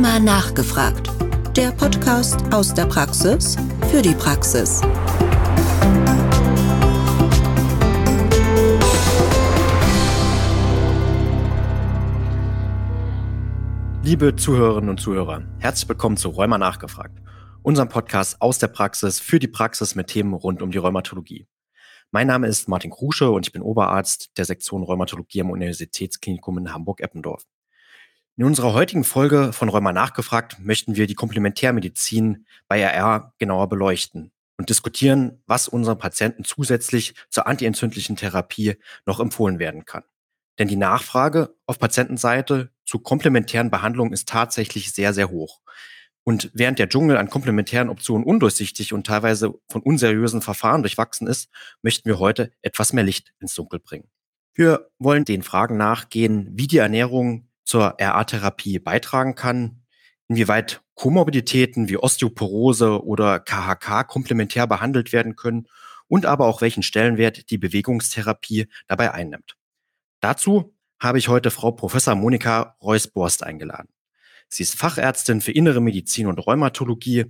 Rheuma nachgefragt. Der Podcast aus der Praxis für die Praxis. Liebe Zuhörerinnen und Zuhörer, herzlich willkommen zu Rheuma nachgefragt, unserem Podcast aus der Praxis für die Praxis mit Themen rund um die Rheumatologie. Mein Name ist Martin Krusche und ich bin Oberarzt der Sektion Rheumatologie am Universitätsklinikum in Hamburg-Eppendorf. In unserer heutigen Folge von Rheuma nachgefragt möchten wir die Komplementärmedizin bei RR genauer beleuchten und diskutieren, was unseren Patienten zusätzlich zur antientzündlichen Therapie noch empfohlen werden kann. Denn die Nachfrage auf Patientenseite zu komplementären Behandlungen ist tatsächlich sehr, sehr hoch. Und während der Dschungel an komplementären Optionen undurchsichtig und teilweise von unseriösen Verfahren durchwachsen ist, möchten wir heute etwas mehr Licht ins Dunkel bringen. Wir wollen den Fragen nachgehen, wie die Ernährung zur RA-Therapie beitragen kann, inwieweit Komorbiditäten wie Osteoporose oder KHK komplementär behandelt werden können und aber auch welchen Stellenwert die Bewegungstherapie dabei einnimmt. Dazu habe ich heute Frau Professor Monika Reus-Borst eingeladen. Sie ist Fachärztin für Innere Medizin und Rheumatologie,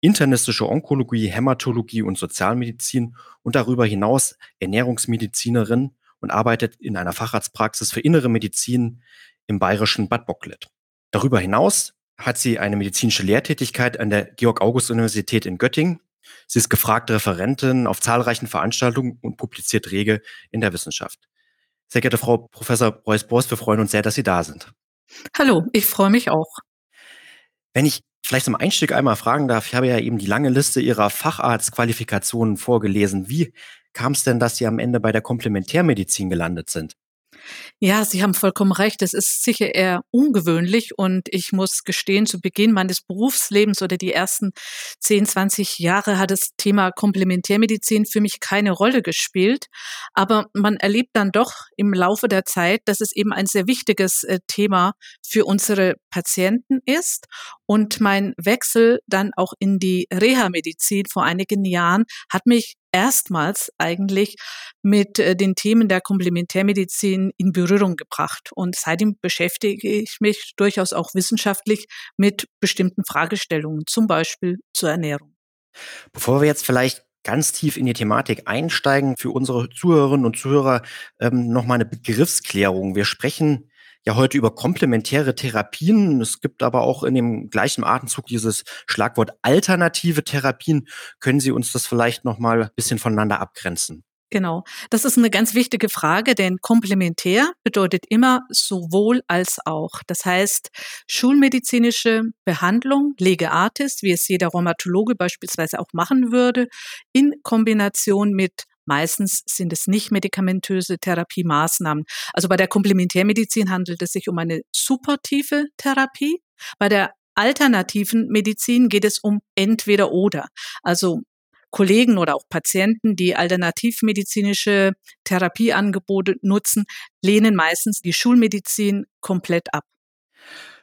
internistische Onkologie, Hämatologie und Sozialmedizin und darüber hinaus Ernährungsmedizinerin und arbeitet in einer Facharztpraxis für Innere Medizin im bayerischen Bad Bocklet. Darüber hinaus hat sie eine medizinische Lehrtätigkeit an der Georg-August-Universität in Göttingen. Sie ist gefragte Referentin auf zahlreichen Veranstaltungen und publiziert rege in der Wissenschaft. Sehr geehrte Frau Professor Preuß-Borst, wir freuen uns sehr, dass Sie da sind. Hallo, ich freue mich auch. Wenn ich vielleicht zum Einstieg einmal fragen darf, ich habe ja eben die lange Liste Ihrer Facharztqualifikationen vorgelesen. Wie kam es denn, dass Sie am Ende bei der Komplementärmedizin gelandet sind? Ja, Sie haben vollkommen recht. Es ist sicher eher ungewöhnlich und ich muss gestehen, zu Beginn meines Berufslebens oder die ersten 10, 20 Jahre hat das Thema Komplementärmedizin für mich keine Rolle gespielt. Aber man erlebt dann doch im Laufe der Zeit, dass es eben ein sehr wichtiges äh, Thema für unsere Patienten ist. Und mein Wechsel dann auch in die Reha-Medizin vor einigen Jahren hat mich erstmals eigentlich mit äh, den Themen der Komplementärmedizin in Berührung gebracht. Und seitdem beschäftige ich mich durchaus auch wissenschaftlich mit bestimmten Fragestellungen, zum Beispiel zur Ernährung. Bevor wir jetzt vielleicht ganz tief in die Thematik einsteigen, für unsere Zuhörerinnen und Zuhörer ähm, nochmal eine Begriffsklärung. Wir sprechen ja heute über komplementäre Therapien. Es gibt aber auch in dem gleichen Atemzug dieses Schlagwort alternative Therapien. Können Sie uns das vielleicht noch mal ein bisschen voneinander abgrenzen? Genau. Das ist eine ganz wichtige Frage, denn komplementär bedeutet immer sowohl als auch. Das heißt, schulmedizinische Behandlung, Lege Artis, wie es jeder Rheumatologe beispielsweise auch machen würde, in Kombination mit Meistens sind es nicht medikamentöse Therapiemaßnahmen. Also bei der Komplementärmedizin handelt es sich um eine supportive Therapie. Bei der alternativen Medizin geht es um entweder oder. Also Kollegen oder auch Patienten, die alternativmedizinische Therapieangebote nutzen, lehnen meistens die Schulmedizin komplett ab.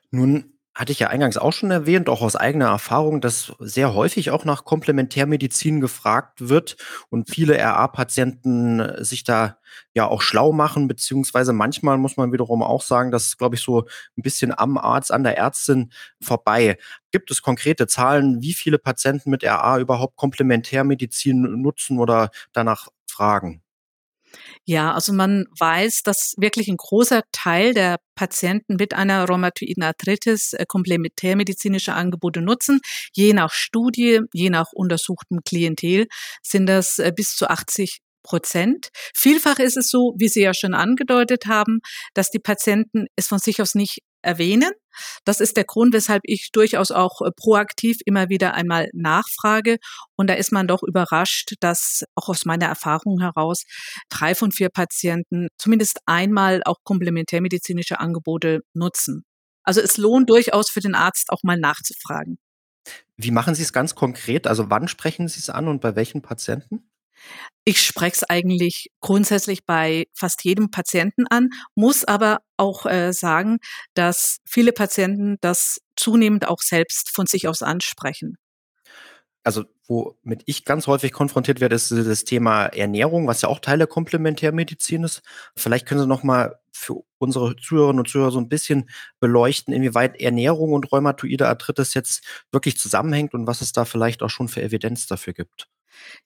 Nun hatte ich ja eingangs auch schon erwähnt, auch aus eigener Erfahrung, dass sehr häufig auch nach Komplementärmedizin gefragt wird und viele RA-Patienten sich da ja auch schlau machen, beziehungsweise manchmal muss man wiederum auch sagen, dass glaube ich so ein bisschen am Arzt, an der Ärztin vorbei. Gibt es konkrete Zahlen, wie viele Patienten mit RA überhaupt Komplementärmedizin nutzen oder danach fragen? Ja, also man weiß, dass wirklich ein großer Teil der Patienten mit einer rheumatoiden Arthritis äh, komplementärmedizinische Angebote nutzen. Je nach Studie, je nach untersuchtem Klientel sind das äh, bis zu 80 Prozent. Vielfach ist es so, wie Sie ja schon angedeutet haben, dass die Patienten es von sich aus nicht erwähnen. Das ist der Grund, weshalb ich durchaus auch äh, proaktiv immer wieder einmal nachfrage. Und da ist man doch überrascht, dass auch aus meiner Erfahrung heraus drei von vier Patienten zumindest einmal auch komplementärmedizinische Angebote nutzen. Also es lohnt durchaus für den Arzt auch mal nachzufragen. Wie machen Sie es ganz konkret? Also wann sprechen Sie es an und bei welchen Patienten? Ich spreche es eigentlich grundsätzlich bei fast jedem Patienten an, muss aber auch äh, sagen, dass viele Patienten das zunehmend auch selbst von sich aus ansprechen. Also womit ich ganz häufig konfrontiert werde, ist das Thema Ernährung, was ja auch Teil der Komplementärmedizin ist. Vielleicht können Sie noch mal für unsere Zuhörerinnen und Zuhörer so ein bisschen beleuchten, inwieweit Ernährung und rheumatoide Arthritis jetzt wirklich zusammenhängt und was es da vielleicht auch schon für Evidenz dafür gibt?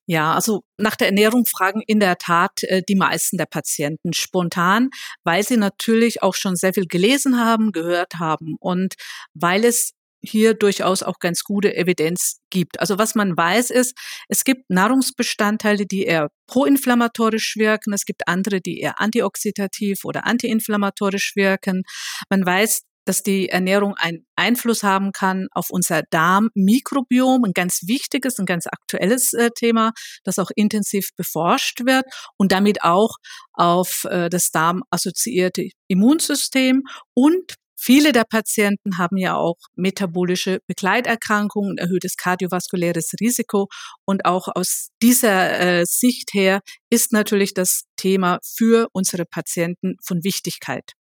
Ja, also nach der Ernährung fragen in der Tat äh, die meisten der Patienten spontan, weil sie natürlich auch schon sehr viel gelesen haben, gehört haben und weil es hier durchaus auch ganz gute Evidenz gibt. Also was man weiß ist, es gibt Nahrungsbestandteile, die eher proinflammatorisch wirken, es gibt andere, die eher antioxidativ oder antiinflammatorisch wirken. Man weiß, dass die Ernährung einen Einfluss haben kann auf unser Darmmikrobiom, ein ganz wichtiges, ein ganz aktuelles äh, Thema, das auch intensiv beforscht wird und damit auch auf äh, das darmassoziierte Immunsystem und Viele der Patienten haben ja auch metabolische Begleiterkrankungen, erhöhtes kardiovaskuläres Risiko. Und auch aus dieser äh, Sicht her ist natürlich das Thema für unsere Patienten von Wichtigkeit.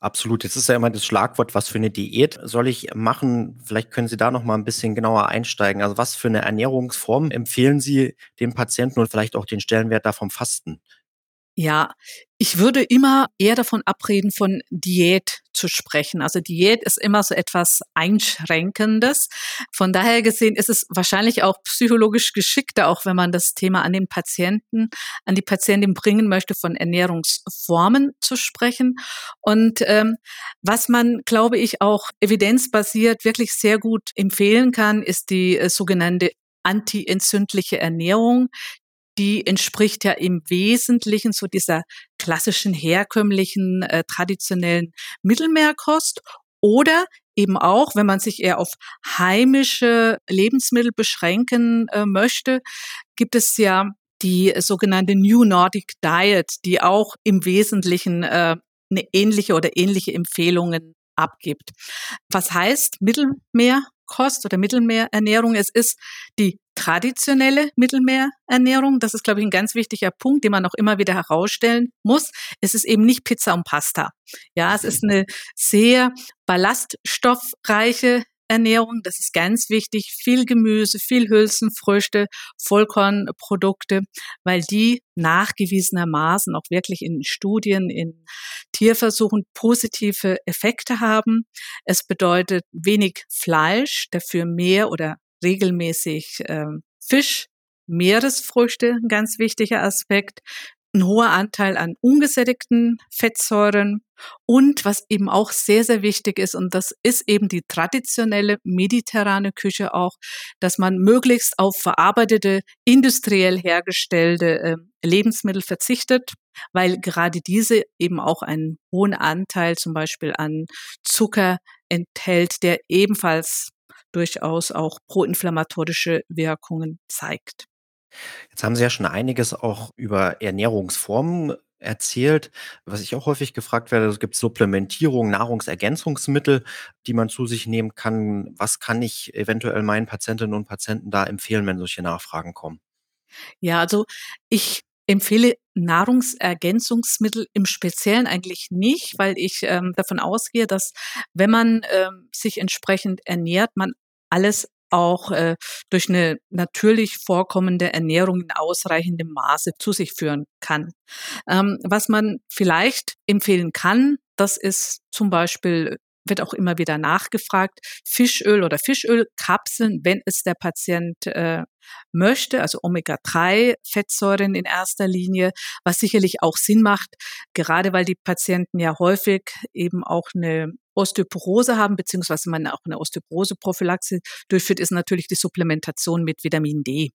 Absolut. Jetzt ist ja immer das Schlagwort, was für eine Diät soll ich machen? Vielleicht können Sie da noch mal ein bisschen genauer einsteigen. Also was für eine Ernährungsform empfehlen Sie den Patienten und vielleicht auch den Stellenwert da vom Fasten? Ja, ich würde immer eher davon abreden, von Diät zu sprechen. Also Diät ist immer so etwas Einschränkendes. Von daher gesehen ist es wahrscheinlich auch psychologisch geschickter, auch wenn man das Thema an den Patienten, an die Patientin bringen möchte, von Ernährungsformen zu sprechen. Und ähm, was man, glaube ich, auch evidenzbasiert wirklich sehr gut empfehlen kann, ist die äh, sogenannte antientzündliche Ernährung, die entspricht ja im Wesentlichen so dieser klassischen, herkömmlichen, äh, traditionellen Mittelmeerkost oder eben auch, wenn man sich eher auf heimische Lebensmittel beschränken äh, möchte, gibt es ja die sogenannte New Nordic Diet, die auch im Wesentlichen äh, eine ähnliche oder ähnliche Empfehlungen abgibt. Was heißt Mittelmeerkost oder Mittelmeerernährung? Es ist die traditionelle Mittelmeerernährung. Das ist, glaube ich, ein ganz wichtiger Punkt, den man auch immer wieder herausstellen muss. Es ist eben nicht Pizza und Pasta. Ja, es ist eine sehr ballaststoffreiche Ernährung, das ist ganz wichtig. Viel Gemüse, viel Hülsenfrüchte, Vollkornprodukte, weil die nachgewiesenermaßen auch wirklich in Studien, in Tierversuchen positive Effekte haben. Es bedeutet wenig Fleisch, dafür mehr oder regelmäßig äh, Fisch, Meeresfrüchte, ein ganz wichtiger Aspekt, ein hoher Anteil an ungesättigten Fettsäuren und was eben auch sehr, sehr wichtig ist, und das ist eben die traditionelle mediterrane Küche auch, dass man möglichst auf verarbeitete, industriell hergestellte äh, Lebensmittel verzichtet, weil gerade diese eben auch einen hohen Anteil zum Beispiel an Zucker enthält, der ebenfalls durchaus auch proinflammatorische Wirkungen zeigt. Jetzt haben Sie ja schon einiges auch über Ernährungsformen erzählt. Was ich auch häufig gefragt werde, es gibt Supplementierung, Nahrungsergänzungsmittel, die man zu sich nehmen kann. Was kann ich eventuell meinen Patientinnen und Patienten da empfehlen, wenn solche Nachfragen kommen? Ja, also ich empfehle Nahrungsergänzungsmittel im Speziellen eigentlich nicht, weil ich ähm, davon ausgehe, dass wenn man ähm, sich entsprechend ernährt, man alles auch äh, durch eine natürlich vorkommende Ernährung in ausreichendem Maße zu sich führen kann. Ähm, was man vielleicht empfehlen kann, das ist zum Beispiel wird auch immer wieder nachgefragt, Fischöl oder Fischölkapseln, wenn es der Patient äh, möchte, also Omega-3-Fettsäuren in erster Linie, was sicherlich auch Sinn macht, gerade weil die Patienten ja häufig eben auch eine Osteoporose haben, beziehungsweise man auch eine Osteoporose-Prophylaxe durchführt, ist natürlich die Supplementation mit Vitamin D.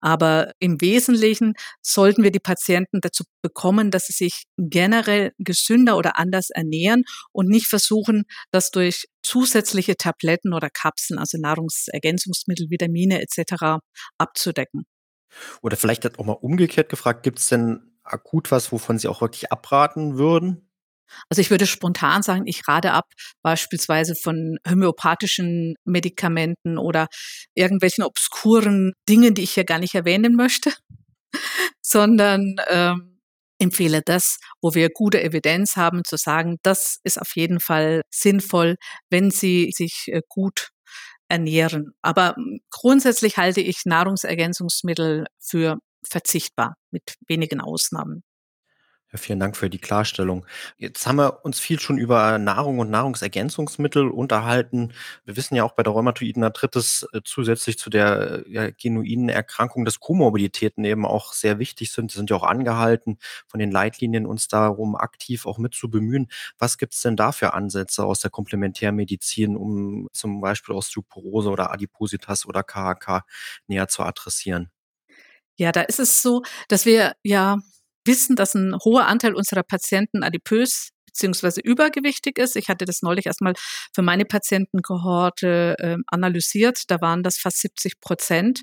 Aber im Wesentlichen sollten wir die Patienten dazu bekommen, dass sie sich generell gesünder oder anders ernähren und nicht versuchen, das durch zusätzliche Tabletten oder Kapseln, also Nahrungsergänzungsmittel, Vitamine etc. abzudecken. Oder vielleicht auch mal umgekehrt gefragt, gibt es denn akut was, wovon Sie auch wirklich abraten würden? Also ich würde spontan sagen, ich rate ab, beispielsweise von homöopathischen Medikamenten oder irgendwelchen obskuren Dingen, die ich hier gar nicht erwähnen möchte, sondern ähm, empfehle das, wo wir gute Evidenz haben, zu sagen, das ist auf jeden Fall sinnvoll, wenn Sie sich äh, gut ernähren. Aber hm, grundsätzlich halte ich Nahrungsergänzungsmittel für verzichtbar, mit wenigen Ausnahmen. Vielen Dank für die Klarstellung. Jetzt haben wir uns viel schon über Nahrung und Nahrungsergänzungsmittel unterhalten. Wir wissen ja auch bei der rheumatoiden Arthritis äh, zusätzlich zu der äh, genuinen Erkrankung, dass Komorbiditäten eben auch sehr wichtig sind. Sie sind ja auch angehalten, von den Leitlinien uns darum aktiv auch mit zu bemühen. Was gibt es denn da für Ansätze aus der Komplementärmedizin, um zum Beispiel Osteoporose oder Adipositas oder KHK näher zu adressieren? Ja, da ist es so, dass wir ja wissen, dass ein hoher Anteil unserer Patienten adipös beziehungsweise übergewichtig ist. Ich hatte das neulich erstmal für meine Patientenkohorte äh, analysiert. Da waren das fast 70 Prozent.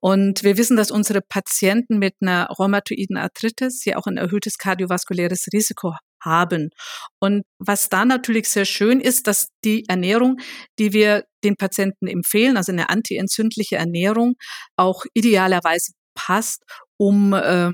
Und wir wissen, dass unsere Patienten mit einer rheumatoiden Arthritis ja auch ein erhöhtes kardiovaskuläres Risiko haben. Und was da natürlich sehr schön ist, dass die Ernährung, die wir den Patienten empfehlen, also eine antientzündliche Ernährung, auch idealerweise passt, um äh,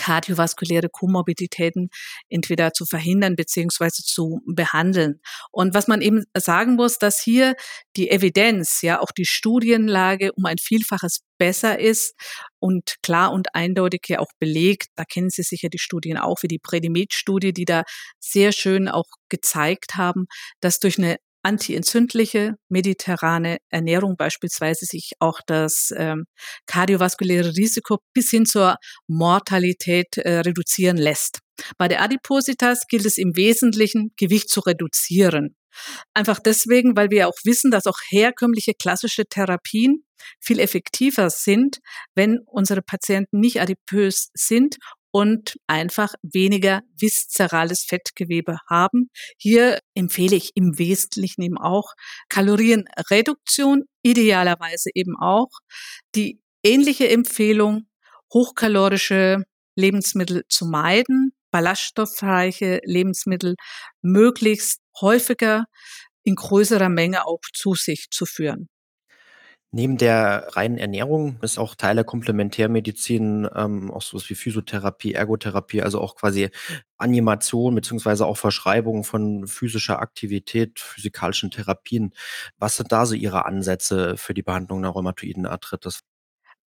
kardiovaskuläre Komorbiditäten entweder zu verhindern beziehungsweise zu behandeln. Und was man eben sagen muss, dass hier die Evidenz, ja auch die Studienlage um ein Vielfaches besser ist und klar und eindeutig ja auch belegt. Da kennen Sie sicher die Studien auch, wie die Predimed-Studie, die da sehr schön auch gezeigt haben, dass durch eine antientzündliche, mediterrane Ernährung beispielsweise sich auch das ähm, kardiovaskuläre Risiko bis hin zur Mortalität äh, reduzieren lässt. Bei der Adipositas gilt es im Wesentlichen, Gewicht zu reduzieren. Einfach deswegen, weil wir auch wissen, dass auch herkömmliche klassische Therapien viel effektiver sind, wenn unsere Patienten nicht adipös sind und einfach weniger viszerales Fettgewebe haben. Hier empfehle ich im Wesentlichen eben auch Kalorienreduktion, idealerweise eben auch die ähnliche Empfehlung, hochkalorische Lebensmittel zu meiden, ballaststoffreiche Lebensmittel möglichst häufiger in größerer Menge auch zu sich zu führen. Neben der reinen Ernährung ist auch Teil der Komplementärmedizin ähm, auch sowas wie Physiotherapie, Ergotherapie, also auch quasi Animation beziehungsweise auch Verschreibung von physischer Aktivität, physikalischen Therapien. Was sind da so Ihre Ansätze für die Behandlung der rheumatoiden Arthritis?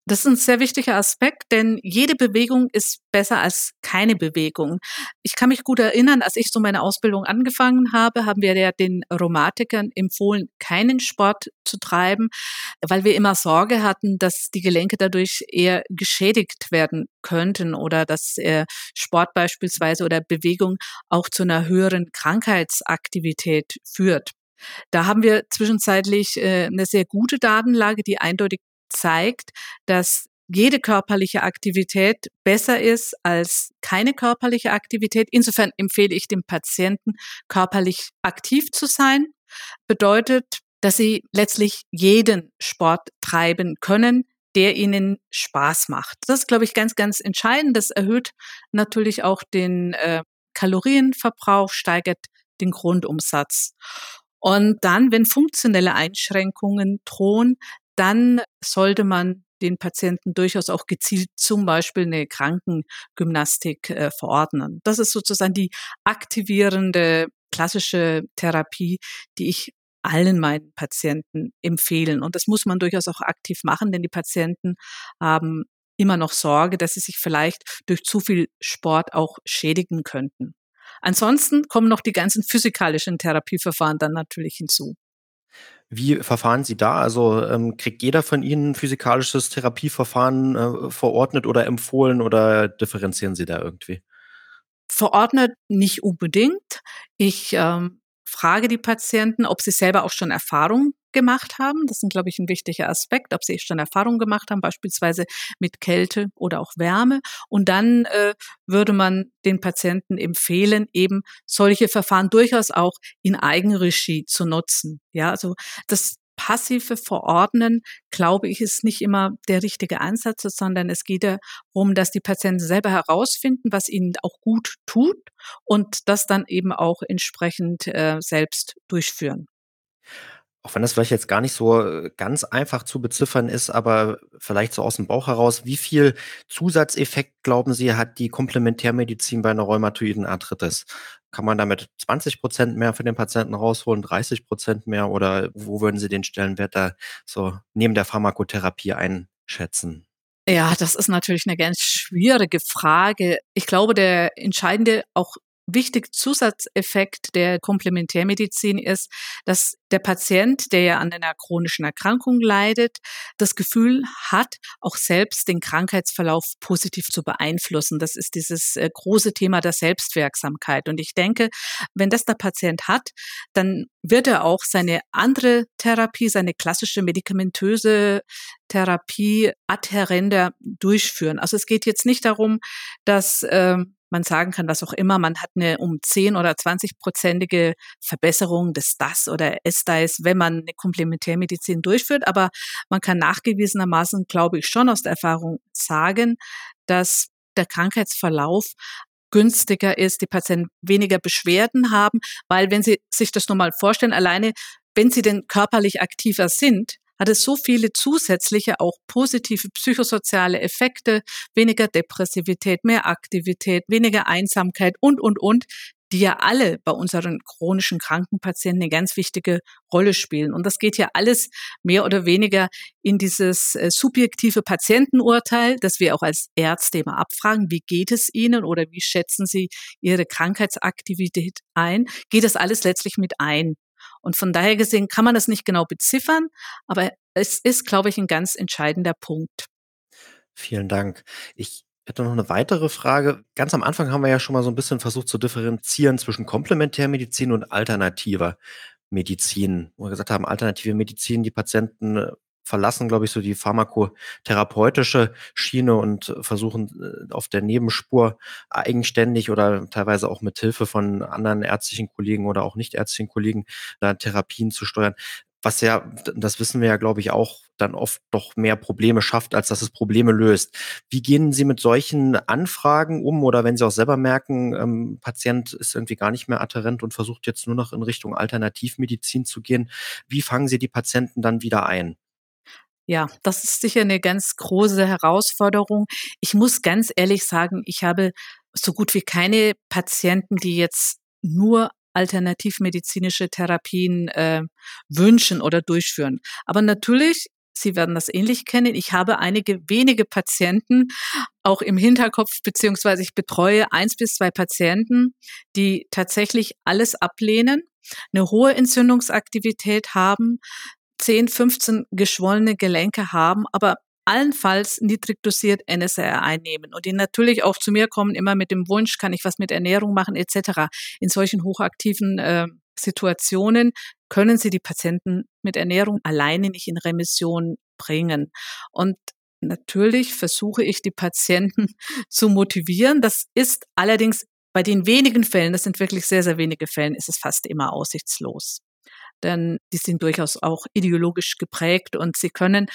Das ist ein sehr wichtiger Aspekt, denn jede Bewegung ist besser als keine Bewegung. Ich kann mich gut erinnern, als ich so meine Ausbildung angefangen habe, haben wir ja den Rheumatikern empfohlen, keinen Sport zu treiben, weil wir immer Sorge hatten, dass die Gelenke dadurch eher geschädigt werden könnten oder dass äh, Sport beispielsweise oder Bewegung auch zu einer höheren Krankheitsaktivität führt. Da haben wir zwischenzeitlich äh, eine sehr gute Datenlage, die eindeutig zeigt, dass jede körperliche Aktivität besser ist als keine körperliche Aktivität. Insofern empfehle ich dem Patienten, körperlich aktiv zu sein. Bedeutet, dass sie letztlich jeden Sport treiben können, der ihnen Spaß macht. Das ist, glaube ich, ganz, ganz entscheidend. Das erhöht natürlich auch den äh, Kalorienverbrauch, steigert den Grundumsatz. Und dann, wenn funktionelle Einschränkungen drohen, dann sollte man den Patienten durchaus auch gezielt zum Beispiel eine Krankengymnastik äh, verordnen. Das ist sozusagen die aktivierende klassische Therapie, die ich allen meinen Patienten empfehlen. Und das muss man durchaus auch aktiv machen, denn die Patienten haben immer noch Sorge, dass sie sich vielleicht durch zu viel Sport auch schädigen könnten. Ansonsten kommen noch die ganzen physikalischen Therapieverfahren dann natürlich hinzu. Wie verfahren Sie da? Also ähm, kriegt jeder von Ihnen physikalisches Therapieverfahren äh, verordnet oder empfohlen oder differenzieren Sie da irgendwie? Verordnet nicht unbedingt. Ich ähm, frage die Patienten, ob sie selber auch schon Erfahrung gemacht haben. Das ist, glaube ich, ein wichtiger Aspekt, ob sie schon Erfahrung gemacht haben, beispielsweise mit Kälte oder auch Wärme. Und dann äh, würde man den Patienten empfehlen, eben solche Verfahren durchaus auch in Eigenregie zu nutzen. Ja, also das passive Verordnen, glaube ich, ist nicht immer der richtige Ansatz, sondern es geht darum, dass die Patienten selber herausfinden, was ihnen auch gut tut und das dann eben auch entsprechend äh, selbst durchführen. Auch wenn das vielleicht jetzt gar nicht so äh, ganz einfach zu beziffern ist, aber vielleicht so aus dem Bauch heraus, wie viel Zusatzeffekt, glauben Sie, hat die Komplementärmedizin bei einer rheumatoiden Arthritis? Kann man damit 20 Prozent mehr für den Patienten rausholen, 30 Prozent mehr oder wo würden Sie den Stellenwert da so neben der Pharmakotherapie einschätzen? Ja, das ist natürlich eine ganz schwierige Frage. Ich glaube, der entscheidende auch wichtige Zusatzeffekt der Komplementärmedizin ist, dass der Patient, der ja an einer chronischen Erkrankung leidet, das Gefühl hat, auch selbst den Krankheitsverlauf positiv zu beeinflussen. Das ist dieses äh, große Thema der Selbstwirksamkeit. Und ich denke, wenn das der Patient hat, dann wird er auch seine andere Therapie, seine klassische medikamentöse Therapie adhärenter durchführen. Also es geht jetzt nicht darum, dass äh, man sagen kann, was auch immer, man hat eine um 10 oder 20 prozentige Verbesserung des DAS oder SDAS, wenn man eine Komplementärmedizin durchführt. Aber man kann nachgewiesenermaßen, glaube ich, schon aus der Erfahrung sagen, dass der Krankheitsverlauf günstiger ist, die Patienten weniger Beschwerden haben, weil wenn Sie sich das nur mal vorstellen, alleine wenn Sie denn körperlich aktiver sind, hat es so viele zusätzliche, auch positive psychosoziale Effekte, weniger Depressivität, mehr Aktivität, weniger Einsamkeit und, und, und, die ja alle bei unseren chronischen Krankenpatienten eine ganz wichtige Rolle spielen. Und das geht ja alles mehr oder weniger in dieses äh, subjektive Patientenurteil, das wir auch als Ärzte immer abfragen. Wie geht es Ihnen oder wie schätzen Sie Ihre Krankheitsaktivität ein? Geht das alles letztlich mit ein? Und von daher gesehen kann man das nicht genau beziffern, aber es ist, glaube ich, ein ganz entscheidender Punkt. Vielen Dank. Ich hätte noch eine weitere Frage. Ganz am Anfang haben wir ja schon mal so ein bisschen versucht zu differenzieren zwischen Komplementärmedizin und alternativer Medizin. Wo wir gesagt haben, alternative Medizin, die Patienten äh, verlassen, glaube ich, so die pharmakotherapeutische Schiene und versuchen äh, auf der Nebenspur eigenständig oder teilweise auch mit Hilfe von anderen ärztlichen Kollegen oder auch nicht ärztlichen Kollegen da Therapien zu steuern. Was ja, das wissen wir ja, glaube ich, auch dann oft doch mehr Probleme schafft, als dass es Probleme löst. Wie gehen Sie mit solchen Anfragen um oder wenn Sie auch selber merken, ähm, Patient ist irgendwie gar nicht mehr adherent und versucht jetzt nur noch in Richtung Alternativmedizin zu gehen, wie fangen Sie die Patienten dann wieder ein? Ja, das ist sicher eine ganz große Herausforderung. Ich muss ganz ehrlich sagen, ich habe so gut wie keine Patienten, die jetzt nur alternativmedizinische Therapien äh, wünschen oder durchführen. Aber natürlich, Sie werden das ähnlich kennen, ich habe einige wenige Patienten auch im Hinterkopf, beziehungsweise ich betreue eins bis zwei Patienten, die tatsächlich alles ablehnen, eine hohe Entzündungsaktivität haben, 10, 15 geschwollene Gelenke haben, aber allenfalls niedrig dosiert NSR einnehmen und die natürlich auch zu mir kommen, immer mit dem Wunsch, kann ich was mit Ernährung machen etc. In solchen hochaktiven äh, Situationen können sie die Patienten mit Ernährung alleine nicht in Remission bringen. Und natürlich versuche ich die Patienten zu motivieren. Das ist allerdings bei den wenigen Fällen, das sind wirklich sehr, sehr wenige Fällen, ist es fast immer aussichtslos denn die sind durchaus auch ideologisch geprägt und sie können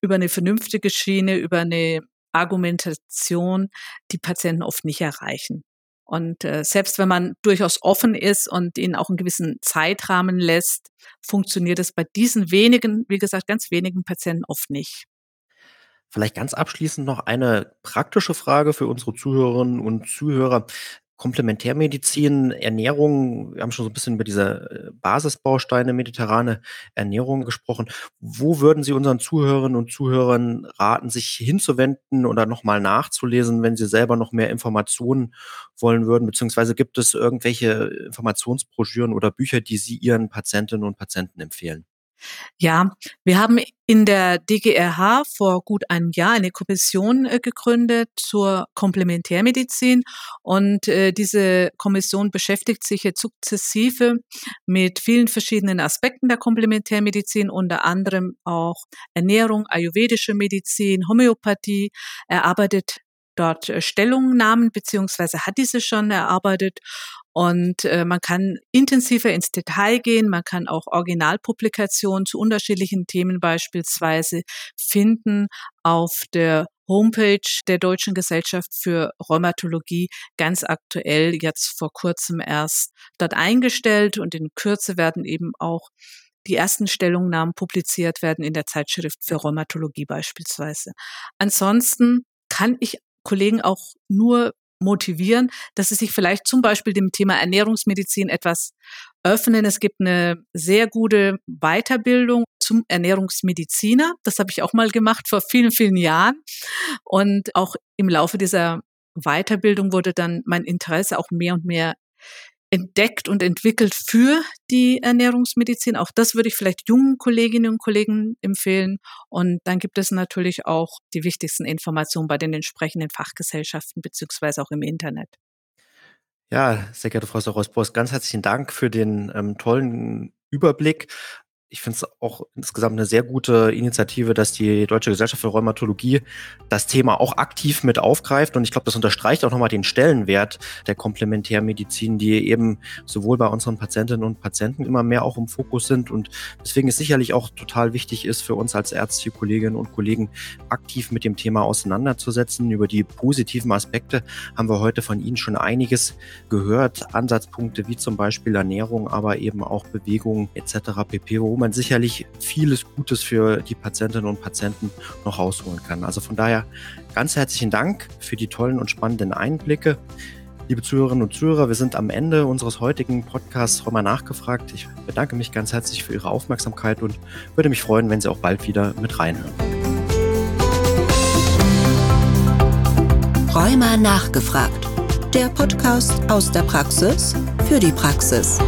über eine vernünftige Schiene, über eine Argumentation die Patienten oft nicht erreichen. Und äh, selbst wenn man durchaus offen ist und ihnen auch einen gewissen Zeitrahmen lässt, funktioniert es bei diesen wenigen, wie gesagt, ganz wenigen Patienten oft nicht. Vielleicht ganz abschließend noch eine praktische Frage für unsere Zuhörerinnen und Zuhörer. Komplementärmedizin, Ernährung, wir haben schon so ein bisschen über diese äh, Basisbausteine mediterrane Ernährung gesprochen. Wo würden Sie unseren Zuhörerinnen und Zuhörern raten, sich hinzuwenden oder nochmal nachzulesen, wenn sie selber noch mehr Informationen wollen würden? Beziehungsweise gibt es irgendwelche Informationsbroschüren oder Bücher, die Sie Ihren Patientinnen und Patienten empfehlen? Ja, wir haben in der DGRH vor gut einem Jahr eine Kommission äh, gegründet zur Komplementärmedizin. Und äh, diese Kommission beschäftigt sich jetzt sukzessive mit vielen verschiedenen Aspekten der Komplementärmedizin, unter anderem auch Ernährung, ayurvedische Medizin, Homöopathie, erarbeitet dort äh, Stellungnahmen beziehungsweise hat diese schon erarbeitet und äh, man kann intensiver ins Detail gehen, man kann auch Originalpublikationen zu unterschiedlichen Themen beispielsweise finden auf der Homepage der Deutschen Gesellschaft für Rheumatologie ganz aktuell jetzt vor kurzem erst dort eingestellt und in Kürze werden eben auch die ersten Stellungnahmen publiziert werden in der Zeitschrift für Rheumatologie beispielsweise. Ansonsten kann ich Kollegen auch nur motivieren, dass sie sich vielleicht zum Beispiel dem Thema Ernährungsmedizin etwas öffnen. Es gibt eine sehr gute Weiterbildung zum Ernährungsmediziner. Das habe ich auch mal gemacht vor vielen, vielen Jahren. Und auch im Laufe dieser Weiterbildung wurde dann mein Interesse auch mehr und mehr entdeckt und entwickelt für die Ernährungsmedizin. Auch das würde ich vielleicht jungen Kolleginnen und Kollegen empfehlen. Und dann gibt es natürlich auch die wichtigsten Informationen bei den entsprechenden Fachgesellschaften beziehungsweise auch im Internet. Ja, sehr geehrte Frau Sorosbos, ganz herzlichen Dank für den ähm, tollen Überblick ich finde es auch insgesamt eine sehr gute Initiative, dass die Deutsche Gesellschaft für Rheumatologie das Thema auch aktiv mit aufgreift. Und ich glaube, das unterstreicht auch nochmal den Stellenwert der Komplementärmedizin, die eben sowohl bei unseren Patientinnen und Patienten immer mehr auch im Fokus sind. Und deswegen ist sicherlich auch total wichtig ist für uns als ärztliche Kolleginnen und Kollegen aktiv mit dem Thema auseinanderzusetzen. Über die positiven Aspekte haben wir heute von Ihnen schon einiges gehört. Ansatzpunkte wie zum Beispiel Ernährung, aber eben auch Bewegung etc. pp man sicherlich vieles Gutes für die Patientinnen und Patienten noch rausholen kann. Also von daher ganz herzlichen Dank für die tollen und spannenden Einblicke. Liebe Zuhörerinnen und Zuhörer, wir sind am Ende unseres heutigen Podcasts Roma nachgefragt. Ich bedanke mich ganz herzlich für Ihre Aufmerksamkeit und würde mich freuen, wenn Sie auch bald wieder mit reinhören. Rheuma nachgefragt. Der Podcast aus der Praxis für die Praxis.